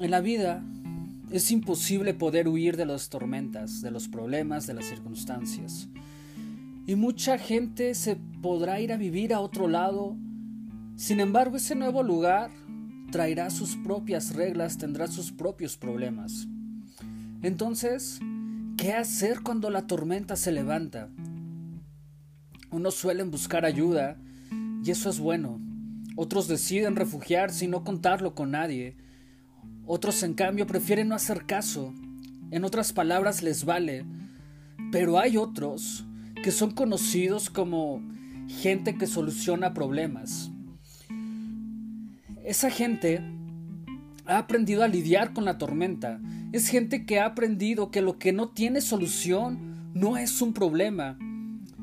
En la vida es imposible poder huir de las tormentas, de los problemas, de las circunstancias. Y mucha gente se podrá ir a vivir a otro lado. Sin embargo, ese nuevo lugar traerá sus propias reglas, tendrá sus propios problemas. Entonces, ¿qué hacer cuando la tormenta se levanta? Unos suelen buscar ayuda y eso es bueno. Otros deciden refugiarse y no contarlo con nadie. Otros, en cambio, prefieren no hacer caso. En otras palabras, les vale. Pero hay otros que son conocidos como gente que soluciona problemas. Esa gente ha aprendido a lidiar con la tormenta. Es gente que ha aprendido que lo que no tiene solución no es un problema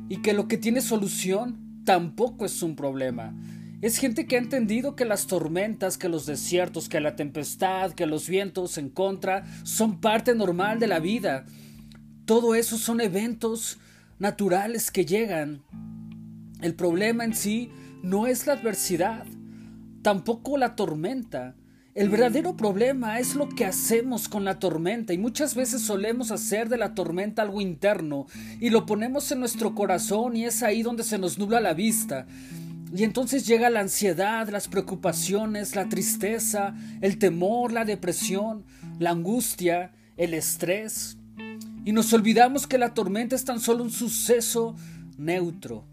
y que lo que tiene solución tampoco es un problema. Es gente que ha entendido que las tormentas, que los desiertos, que la tempestad, que los vientos en contra son parte normal de la vida. Todo eso son eventos naturales que llegan. El problema en sí no es la adversidad, tampoco la tormenta. El verdadero problema es lo que hacemos con la tormenta y muchas veces solemos hacer de la tormenta algo interno y lo ponemos en nuestro corazón y es ahí donde se nos nubla la vista. Y entonces llega la ansiedad, las preocupaciones, la tristeza, el temor, la depresión, la angustia, el estrés. Y nos olvidamos que la tormenta es tan solo un suceso neutro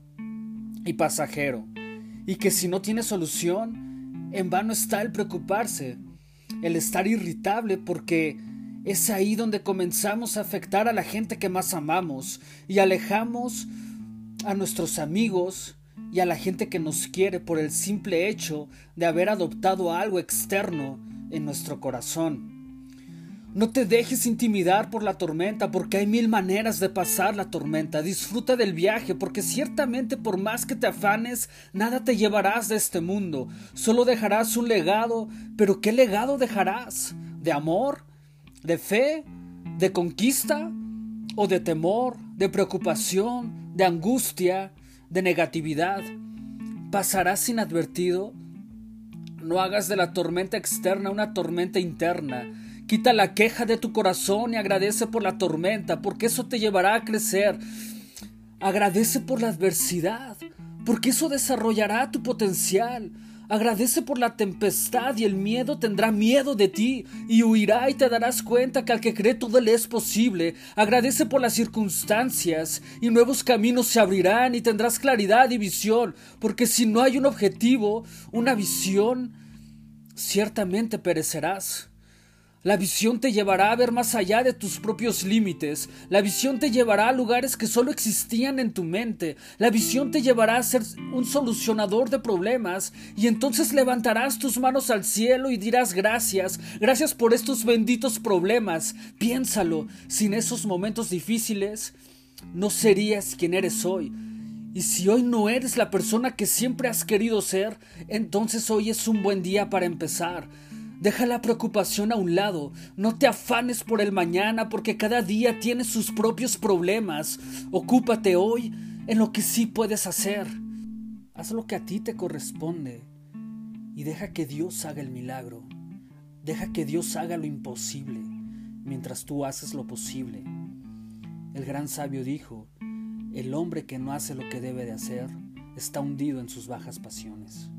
y pasajero. Y que si no tiene solución, en vano está el preocuparse, el estar irritable porque es ahí donde comenzamos a afectar a la gente que más amamos y alejamos a nuestros amigos, y a la gente que nos quiere por el simple hecho de haber adoptado algo externo en nuestro corazón. No te dejes intimidar por la tormenta porque hay mil maneras de pasar la tormenta. Disfruta del viaje porque ciertamente por más que te afanes, nada te llevarás de este mundo. Solo dejarás un legado, pero ¿qué legado dejarás? ¿De amor? ¿De fe? ¿De conquista? ¿O de temor? ¿De preocupación? ¿De angustia? De negatividad. Pasarás inadvertido. No hagas de la tormenta externa una tormenta interna. Quita la queja de tu corazón y agradece por la tormenta, porque eso te llevará a crecer. Agradece por la adversidad, porque eso desarrollará tu potencial. Agradece por la tempestad y el miedo tendrá miedo de ti y huirá y te darás cuenta que al que cree todo le es posible. Agradece por las circunstancias y nuevos caminos se abrirán y tendrás claridad y visión, porque si no hay un objetivo, una visión, ciertamente perecerás. La visión te llevará a ver más allá de tus propios límites. La visión te llevará a lugares que solo existían en tu mente. La visión te llevará a ser un solucionador de problemas y entonces levantarás tus manos al cielo y dirás gracias, gracias por estos benditos problemas. Piénsalo, sin esos momentos difíciles, no serías quien eres hoy. Y si hoy no eres la persona que siempre has querido ser, entonces hoy es un buen día para empezar. Deja la preocupación a un lado, no te afanes por el mañana porque cada día tiene sus propios problemas. Ocúpate hoy en lo que sí puedes hacer. Haz lo que a ti te corresponde y deja que Dios haga el milagro. Deja que Dios haga lo imposible mientras tú haces lo posible. El gran sabio dijo, el hombre que no hace lo que debe de hacer está hundido en sus bajas pasiones.